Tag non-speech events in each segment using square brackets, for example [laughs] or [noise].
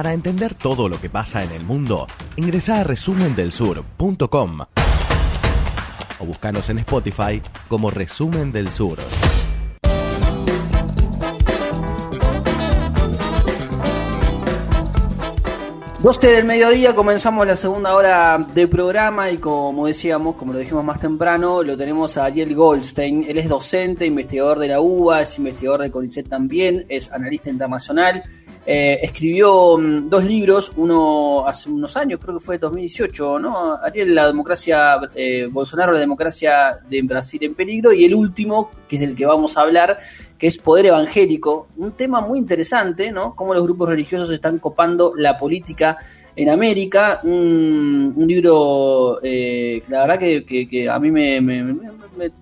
Para entender todo lo que pasa en el mundo, ingresa a resumendelsur.com o buscanos en Spotify como Resumen del Sur. 12 del mediodía comenzamos la segunda hora del programa y como decíamos, como lo dijimos más temprano, lo tenemos a Ariel Goldstein. Él es docente, investigador de la UBA, es investigador de CONICET también, es analista internacional. Eh, escribió mm, dos libros, uno hace unos años, creo que fue 2018, ¿no? Ariel, la democracia, eh, Bolsonaro, la democracia de Brasil en peligro, y el último, que es del que vamos a hablar, que es poder evangélico, un tema muy interesante, ¿no? Cómo los grupos religiosos están copando la política en América, un, libro eh, la verdad que, a mí me,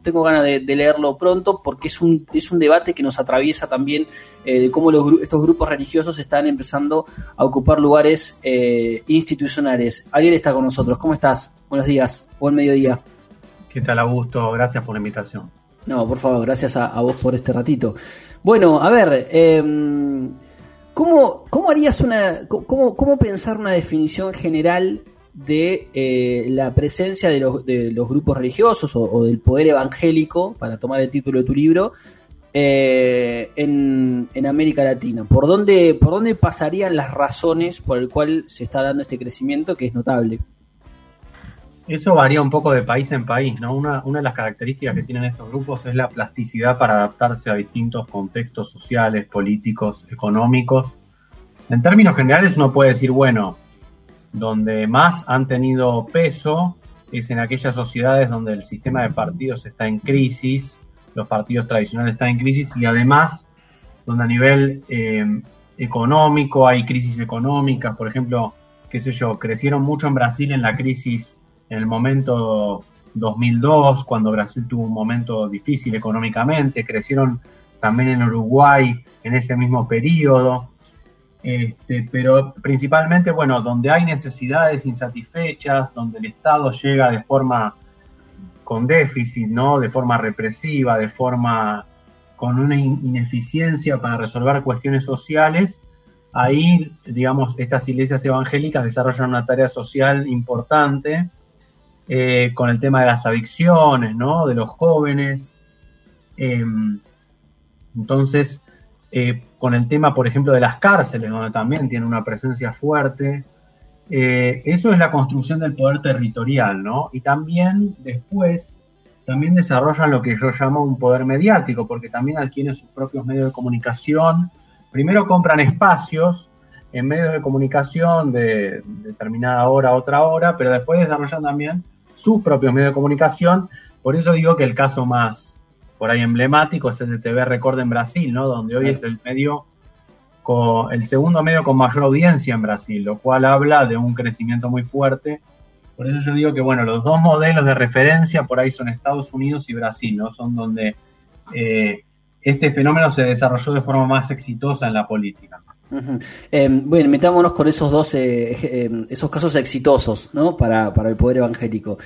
tengo ganas de, leerlo pronto porque es un, es un debate que nos atraviesa también eh, de cómo los, estos grupos religiosos están empezando a ocupar lugares eh, institucionales. Ariel está con nosotros, ¿cómo estás? Buenos días, buen mediodía. ¿Qué tal, Augusto? Gracias por la invitación. No, por favor, gracias a, vos por este ratito. Bueno, a ver, em, ¿cómo, harías una, cómo, cómo, pensar una definición general de eh, la presencia de los, de los grupos religiosos o, del poder evangélico, para tomar el título de tu libro, eh, en, en, América Latina? ¿Por dónde, ¿Por dónde pasarían las razones por el cual se está dando este crecimiento que es notable? Eso varía un poco de país en país, ¿no? Una, de las características que tienen estos grupos es la plasticidad para adaptarse a distintos contextos sociales, políticos, económicos. En términos generales uno puede decir, bueno, donde más han tenido peso es en aquellas sociedades donde el sistema de partidos está en crisis, los partidos tradicionales están en crisis y además donde a nivel eh, económico hay crisis económicas, por ejemplo, qué sé yo, crecieron mucho en Brasil en la crisis en el momento 2002, cuando Brasil tuvo un momento difícil económicamente, crecieron también en Uruguay en ese mismo periodo, este, pero principalmente, bueno, donde hay necesidades insatisfechas, donde el Estado llega de forma con déficit, ¿no? De forma represiva, de forma con una ineficiencia para resolver cuestiones sociales, ahí, digamos, estas iglesias evangélicas desarrollan una tarea social importante eh, con el tema de las adicciones, ¿no? De los jóvenes. Em, entonces, eh, con el tema, por ejemplo, de las cárceles, donde también tiene una presencia fuerte. Eh, eso es la construcción del poder territorial, ¿no? Y también después, también desarrollan lo que yo llamo un poder mediático, porque también adquieren sus propios medios de comunicación. Primero compran espacios en medios de comunicación de determinada hora a otra hora, pero después desarrollan también sus propios medios de comunicación. Por eso digo que el caso más por ahí emblemático es el de TV Record en Brasil, ¿no? Donde hoy es el medio con, el segundo medio con mayor audiencia en Brasil, lo cual habla de un crecimiento muy fuerte. Por eso yo digo que bueno, los dos modelos de referencia por ahí son Estados Unidos y Brasil, ¿no? Son donde eh, este fenómeno se desarrolló de forma más exitosa en la política. Em, bueno, metámonos con esos dos, eh, em, esos casos exitosos, ¿no? Para, el poder evangélico.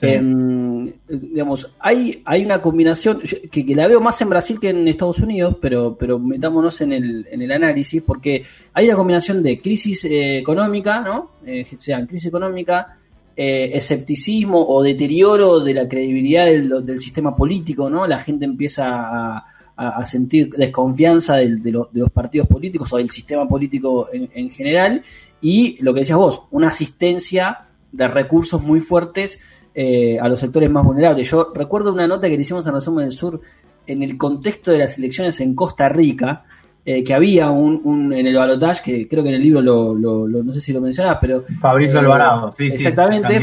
Em, digamos, hay, hay una combinación que, la veo más en Brasil que en Estados Unidos, pero, pero metámonos en el, en el análisis, porque hay una combinación de crisis eh, económica, ¿no? Eh, sea crisis económica, escepticismo o deterioro de la credibilidad del, del sistema político, ¿no? La gente empieza a a, sentir desconfianza de, los partidos políticos o del sistema político en, general. Y lo que decías vos, una asistencia de recursos muy fuertes eh, a los sectores más vulnerables. Yo recuerdo una nota que le hicimos en Resumen del Sur en el contexto de las elecciones en Costa Rica, eh, que había un, en el balotaje, que creo que en el libro lo, no sé si lo mencionabas, pero... Fabrizio eh, Alvarado, sí, exactamente,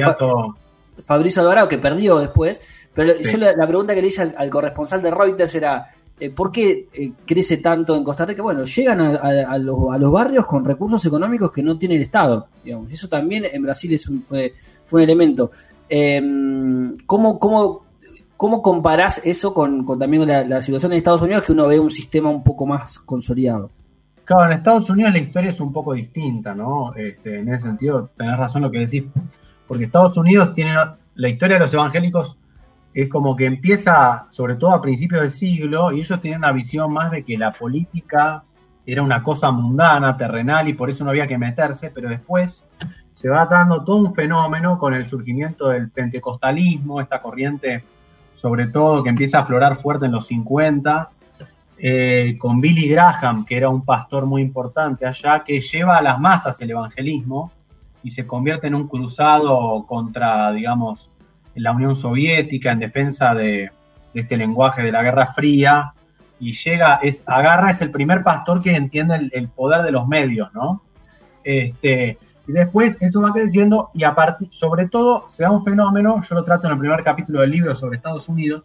Fabrizio Alvarado, que perdió después, pero yo la, pregunta que le hice al, corresponsal de Reuters era, ¿por qué eh, crece tanto en Costa Rica? Bueno, llegan a, los, barrios con recursos económicos que no tiene el Estado. Digamos. Eso también en Brasil fue, un elemento. Em, ¿cómo, cómo, comparás eso con, también la, situación en Estados Unidos, que uno ve un sistema un poco más consolidado? Claro, en Estados Unidos la historia es un poco distinta, ¿no? Este, en ese sentido, tenés razón lo que decís, porque Estados Unidos tiene la historia de los evangélicos es como que empieza, sobre todo a principios del siglo, y ellos tienen una visión más de que la política era una cosa mundana, terrenal, y por eso no había que meterse, pero después se va dando todo un fenómeno con el surgimiento del pentecostalismo, esta corriente sobre todo que empieza a aflorar fuerte en los 50, eh, con Billy Graham, que era un pastor muy importante allá, que lleva a las masas el evangelismo y se convierte en un cruzado contra, digamos, la Unión Soviética en defensa de, este lenguaje de la Guerra Fría y llega, es, agarra, es el primer pastor que entiende el, poder de los medios, ¿no? Este, y después eso va creciendo y aparte, sobre todo se da un fenómeno, yo lo trato en el primer capítulo del libro sobre Estados Unidos,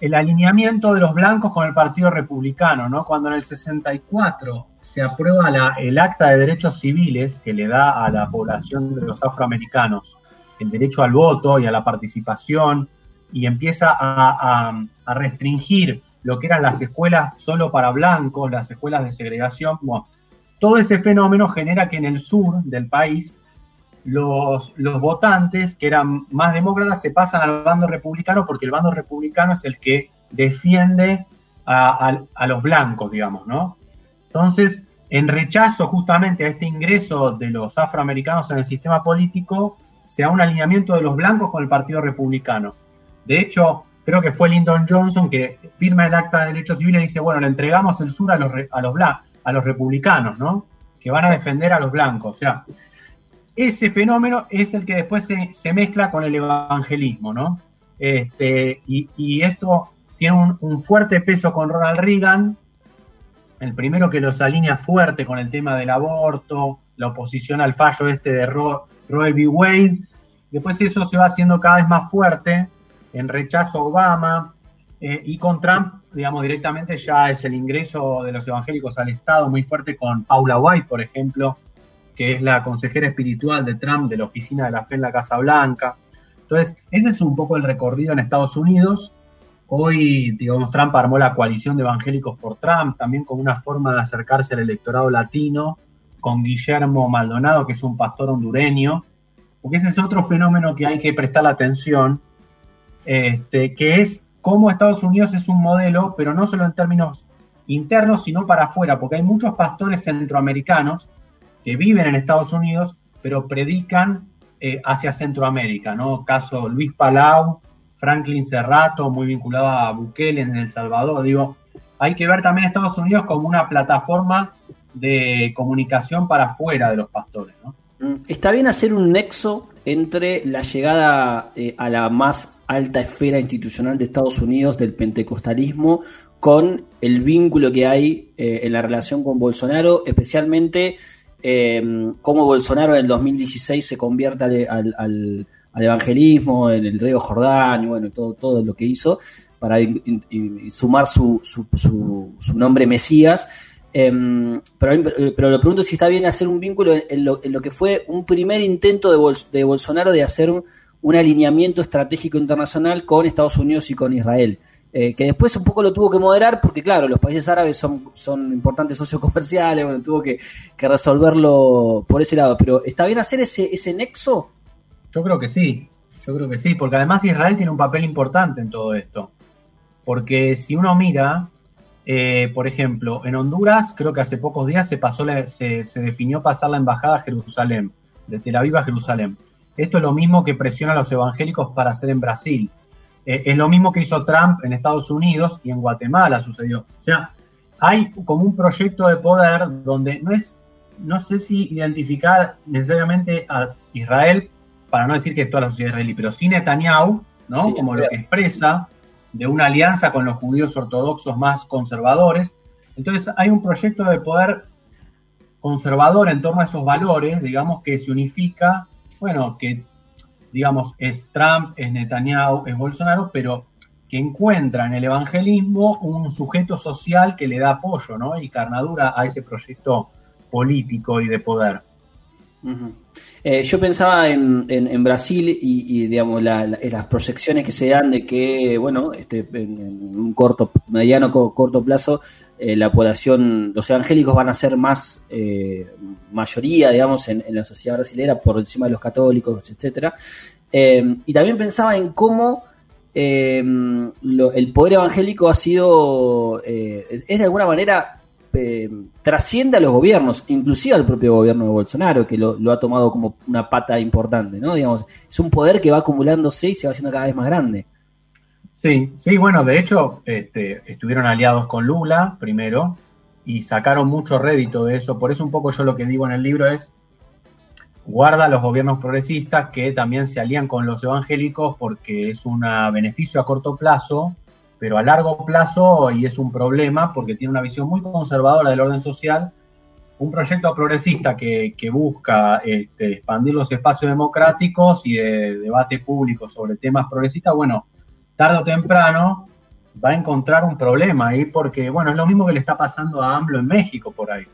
el alineamiento de los blancos con el Partido Republicano, ¿no? Cuando en el 64 se aprueba la, el Acta de Derechos Civiles que le da a la población de los afroamericanos el derecho al voto y a la participación y empieza a, a restringir lo que eran las escuelas solo para blancos, las escuelas de segregación, todo ese fenómeno genera que en el sur del país los, los votantes que eran más demócratas se pasan al bando republicano porque el bando republicano es el que defiende a, los blancos, digamos, ¿no? Entonces, en rechazo justamente a este ingreso de los afroamericanos en el sistema político, se da un alineamiento de los blancos con el Partido Republicano. De hecho, creo que fue Lyndon Johnson que firma el acta de derechos civiles y dice, bueno, le entregamos el sur a los, a los, a los republicanos, ¿no? Que van a defender a los blancos. O sea, ese fenómeno es el que después se, mezcla con el evangelismo, ¿no? Este, y, esto tiene un, fuerte peso con Ronald Reagan, el primero que los alinea fuerte con el tema del aborto, la oposición al fallo este de Roe v. Wade. Después eso se va haciendo cada vez más fuerte en rechazo a Obama, eh, y con Trump, digamos, directamente ya es el ingreso de los evangélicos al Estado muy fuerte con Paula White, por ejemplo, que es la consejera espiritual de Trump de la Oficina de la Fe en la Casa Blanca. Entonces, ese es un poco el recorrido en Estados Unidos. Hoy, digamos, Trump armó la coalición de evangélicos por Trump, también como una forma de acercarse al electorado latino, con Guillermo Maldonado, que es un pastor hondureño, porque ese es otro fenómeno que hay que prestar atención, este, que es cómo Estados Unidos es un modelo, pero no solo en términos internos, sino para afuera, porque hay muchos pastores centroamericanos que viven en Estados Unidos, pero predican eh, hacia Centroamérica, ¿no? Caso Luis Palau, Franklin Serrato, muy vinculado a Bukele en El Salvador. Digo, hay que ver también Estados Unidos como una plataforma de comunicación para afuera de los pastores, ¿no? Mm, está bien hacer un nexo entre la llegada eh, a la más alta esfera institucional de Estados Unidos del pentecostalismo con el vínculo que hay eh, en la relación con Bolsonaro, especialmente eh, cómo Bolsonaro en el 2016 se convierte al, evangelismo en el río Jordán y bueno, todo, todo lo que hizo para sumar su, su, su, nombre Mesías. Em, pero, pero lo pregunto si está bien hacer un vínculo en, lo, que fue un primer intento de, de Bolsonaro de hacer un, alineamiento estratégico internacional con Estados Unidos y con Israel. Eh, que después un poco lo tuvo que moderar porque, claro, los países árabes son, son importantes socios comerciales, bueno, tuvo que, resolverlo por ese lado. Pero ¿está bien hacer ese, ese nexo? Yo creo que sí, yo creo que sí, porque además Israel tiene un papel importante en todo esto. Porque si uno mira, eh, por ejemplo, en Honduras, creo que hace pocos días se, pasó se, se definió pasar la embajada a Jerusalén, de Tel Aviv a Jerusalén. Esto es lo mismo que presiona a los evangélicos para hacer en Brasil. Eh, es lo mismo que hizo Trump en Estados Unidos y en Guatemala sucedió. O sea, hay como un proyecto de poder donde no es, no sé si identificar necesariamente a Israel, para no decir que es toda la sociedad israelí, pero sí Netanyahu, ¿no? como lo que expresa de una alianza con los judíos ortodoxos más conservadores. Entonces hay un proyecto de poder conservador en torno a esos valores, digamos, que se unifica bueno, que digamos es Trump, es Netanyahu, es Bolsonaro, pero que encuentra en el evangelismo un sujeto social que le da apoyo ¿no? y carnadura a ese proyecto político y de poder. Eh, yo pensaba en, Brasil y, digamos las proyecciones que se dan de que, bueno, este, en, un corto, mediano, corto plazo, eh, la población, los evangélicos van a ser más eh, mayoría, digamos, en, la sociedad brasileña por encima de los católicos, etcétera. y también pensaba en cómo el poder evangélico ha sido, es de alguna manera eh, trasciende a los gobiernos, inclusive al propio gobierno de Bolsonaro, que lo, ha tomado como una pata importante, ¿no? Digamos, es un poder que va acumulándose y se va haciendo cada vez más grande. Sí, sí, bueno, de hecho, este, estuvieron aliados con Lula primero y sacaron mucho rédito de eso. Por eso un poco yo lo que digo en el libro es, guarda a los gobiernos progresistas que también se alían con los evangélicos porque es un beneficio a corto plazo pero a largo plazo, y es un problema porque tiene una visión muy conservadora del orden social, un proyecto progresista que, busca este, expandir los espacios democráticos y de debate público sobre temas progresistas, bueno, tarde o temprano va a encontrar un problema ahí porque, bueno, es lo mismo que le está pasando a AMLO en México por ahí.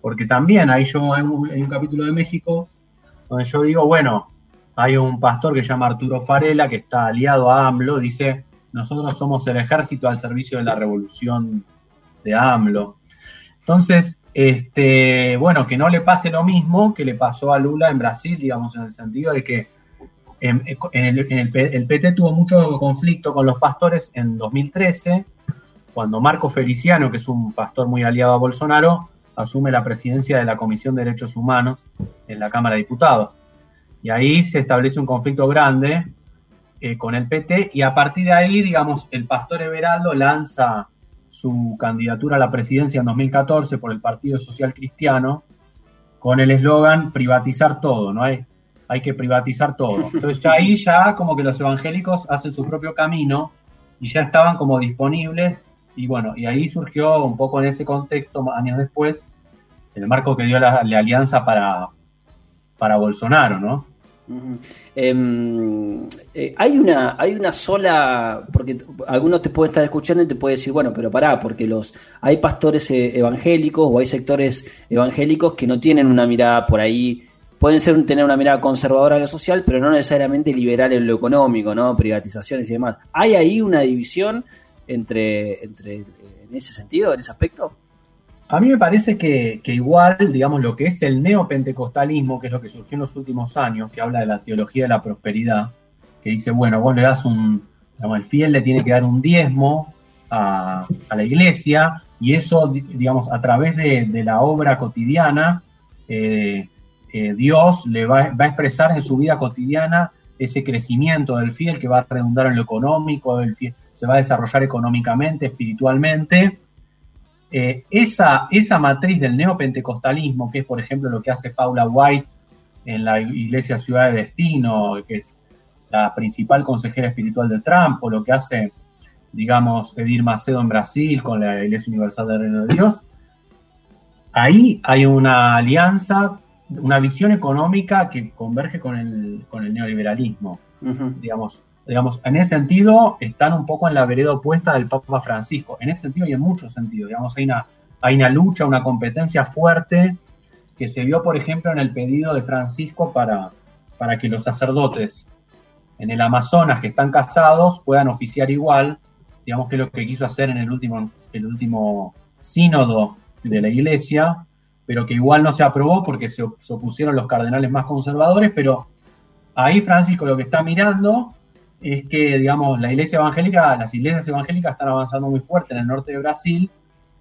Porque también ahí yo hay un, un capítulo de México donde yo digo, bueno, hay un pastor que se llama Arturo Farela que está aliado a AMLO, dice, nosotros somos el ejército al servicio de la revolución de AMLO. Entonces, este, bueno, que no le pase lo mismo que le pasó a Lula en Brasil, digamos, en el sentido de que en, el, el, PT tuvo mucho conflicto con los pastores en 2013, cuando Marco Feliciano, que es un pastor muy aliado a Bolsonaro, asume la presidencia de la Comisión de Derechos Humanos en la Cámara de Diputados. Y ahí se establece un conflicto grande eh, con el PT y a partir de ahí, digamos, el pastor Everaldo lanza su candidatura a la presidencia en 2014 por el Partido Social Cristiano con el eslogan privatizar todo, ¿no? Hay, hay que privatizar todo. [laughs] Entonces ya ahí ya como que los evangélicos hacen su propio camino y ya estaban como disponibles y bueno, y ahí surgió un poco en ese contexto, años después, el marco que dio la, la alianza para, para Bolsonaro, ¿no? Em, eh, hay, una, hay una sola, porque algunos te pueden estar escuchando y te pueden decir, bueno, pero pará, porque los hay pastores eh, evangélicos o hay sectores evangélicos que no tienen una mirada por ahí, pueden ser tener una mirada conservadora en lo social, pero no necesariamente liberal en lo económico, ¿no? Privatizaciones y demás. ¿Hay ahí una división entre, entre en ese sentido, en ese aspecto? A mí me parece que, igual, digamos, lo que es el neopentecostalismo, que es lo que surgió en los últimos años, que habla de la teología de la prosperidad, que dice, bueno, vos le das un, digamos, el fiel le tiene que dar un diezmo a, la iglesia, y eso, digamos, a través de, la obra cotidiana, eh, eh, Dios le va, va, a expresar en su vida cotidiana ese crecimiento del fiel que va a redundar en lo económico, el fiel, se va a desarrollar económicamente, espiritualmente, eh, esa, esa matriz del neopentecostalismo, que es por ejemplo lo que hace Paula White en la Iglesia Ciudad de Destino, que es la principal consejera espiritual de Trump, o lo que hace, digamos, Edir Macedo en Brasil con la Iglesia Universal del Reino de Dios, ahí hay una alianza, una visión económica que converge con el, con el neoliberalismo. Digamos, digamos, en ese sentido están un poco en la vereda opuesta del Papa Francisco, en ese sentido y en muchos sentidos, digamos, hay una, hay una lucha, una competencia fuerte que se vio, por ejemplo, en el pedido de Francisco para, para que los sacerdotes en el Amazonas que están casados puedan oficiar igual, digamos que es lo que quiso hacer en el último, el último sínodo de la iglesia, pero que igual no se aprobó porque se, opusieron los cardenales más conservadores, pero ahí Francisco lo que está mirando es que, digamos, la iglesia evangélica, las iglesias evangélicas están avanzando muy fuerte en el norte de Brasil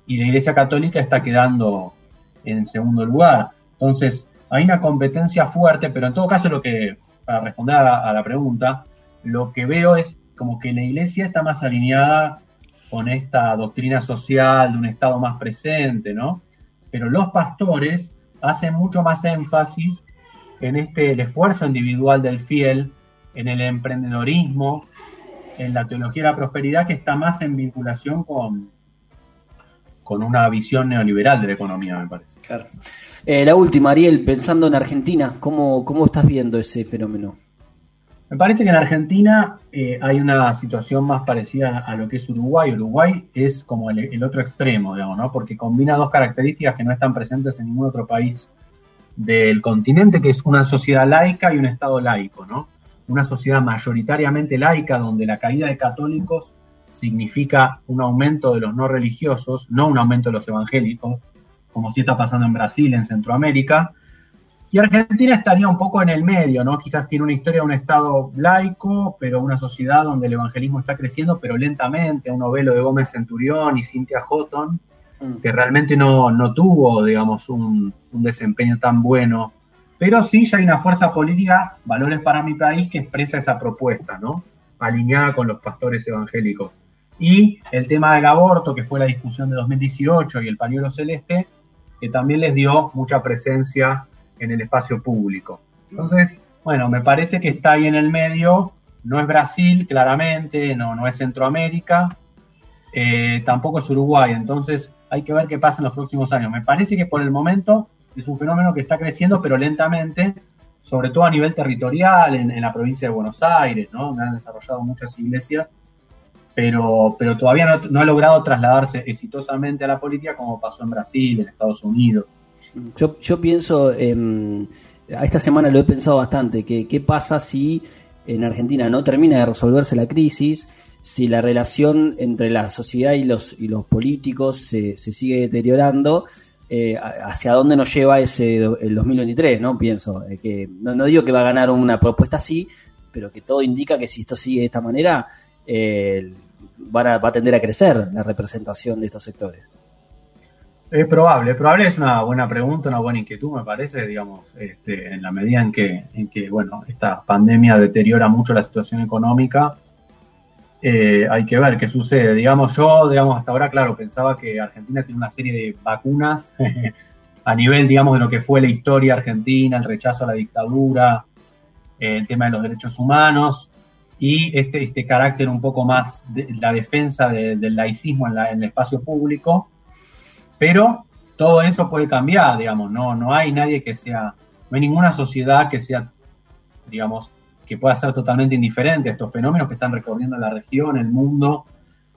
y la iglesia católica está quedando en segundo lugar. Entonces, hay una competencia fuerte, pero en todo caso lo que, para responder a, la pregunta, lo que veo es como que la iglesia está más alineada con esta doctrina social de un Estado más presente, ¿no? Pero los pastores hacen mucho más énfasis en este el esfuerzo individual del fiel en el emprendedorismo, en la teología de la prosperidad, que está más en vinculación con, con una visión neoliberal de la economía, me parece. Claro. Eh, la última, Ariel, pensando en Argentina, ¿cómo, ¿cómo estás viendo ese fenómeno? Me parece que en Argentina eh, hay una situación más parecida a lo que es Uruguay. Uruguay es como el, el, otro extremo, digamos, ¿no? Porque combina dos características que no están presentes en ningún otro país del continente, que es una sociedad laica y un Estado laico, ¿no? Una sociedad mayoritariamente laica donde la caída de católicos significa un aumento de los no religiosos, no un aumento de los evangélicos, como sí está pasando en Brasil, en Centroamérica. Y Argentina estaría un poco en el medio, ¿no? Quizás tiene una historia de un Estado laico, pero una sociedad donde el evangelismo está creciendo, pero lentamente, un novelo de Gómez Centurión y Cintia Houghton, mm. que realmente no, no tuvo, digamos, un, un, desempeño tan bueno. Pero sí ya hay una fuerza política, Valores para mi país, que expresa esa propuesta, ¿no? Alineada con los pastores evangélicos. Y el tema del aborto, que fue la discusión de 2018, y el pañuelo celeste, que también les dio mucha presencia en el espacio público. Entonces, bueno, me parece que está ahí en el medio, no es Brasil, claramente, no, no es Centroamérica, eh, tampoco es Uruguay, entonces hay que ver qué pasa en los próximos años. Me parece que por el momento es un fenómeno que está creciendo, pero lentamente, sobre todo a nivel territorial, en, la provincia de Buenos Aires, ¿no? donde han desarrollado muchas iglesias, pero, pero todavía no, ha logrado trasladarse exitosamente a la política como pasó en Brasil, en Estados Unidos. Yo, yo pienso, eh, esta semana lo he pensado bastante, que qué pasa si en Argentina no termina de resolverse la crisis, si la relación entre la sociedad y los, y los políticos se, se sigue deteriorando, eh, hacia dónde nos lleva ese el 2023, ¿no? Pienso, eh, que no, digo que va a ganar una propuesta así, pero que todo indica que si esto sigue de esta manera, eh, va a tender a crecer la representación de estos sectores. Es probable, probable, es una buena pregunta, una buena inquietud, me parece, digamos, este, en la medida en que, en que, bueno, esta pandemia deteriora mucho la situación económica, eh, hay que ver qué sucede. Digamos, yo, digamos, hasta ahora, claro, pensaba que Argentina tiene una serie de vacunas [laughs] a nivel, digamos, de lo que fue la historia argentina, el rechazo a la dictadura, el tema de los derechos humanos y este, este carácter un poco más de la defensa del laicismo en, en el espacio público pero todo eso puede cambiar, digamos, no, no hay nadie que sea, no hay ninguna sociedad que sea, digamos, que pueda ser totalmente indiferente a estos fenómenos que están recorriendo la región, el mundo.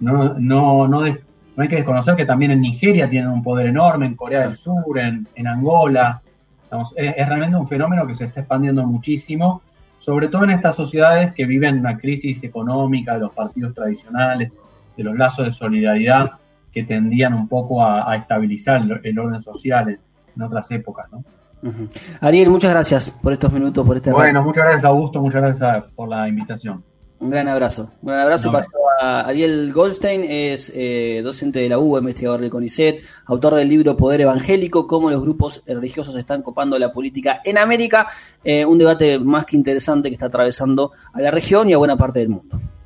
No, no, no, hay que desconocer que también en Nigeria tienen un poder enorme, en Corea del Sur, en, Angola. es, es, realmente un fenómeno que se está expandiendo muchísimo, sobre todo en estas sociedades que viven una crisis económica de los partidos tradicionales, de los lazos de solidaridad que tendían un poco a, estabilizar el, orden social en, otras épocas, ¿no? Ariel, muchas gracias por estos minutos, por este Bueno, muchas gracias Augusto, muchas gracias por la invitación. Un gran abrazo. Un gran abrazo para a Ariel Goldstein, es eh, docente de la UBA, investigador del CONICET, autor del libro Poder Evangélico, cómo los grupos religiosos están copando la política en América, eh, un debate más que interesante que está atravesando a la región y a buena parte del mundo.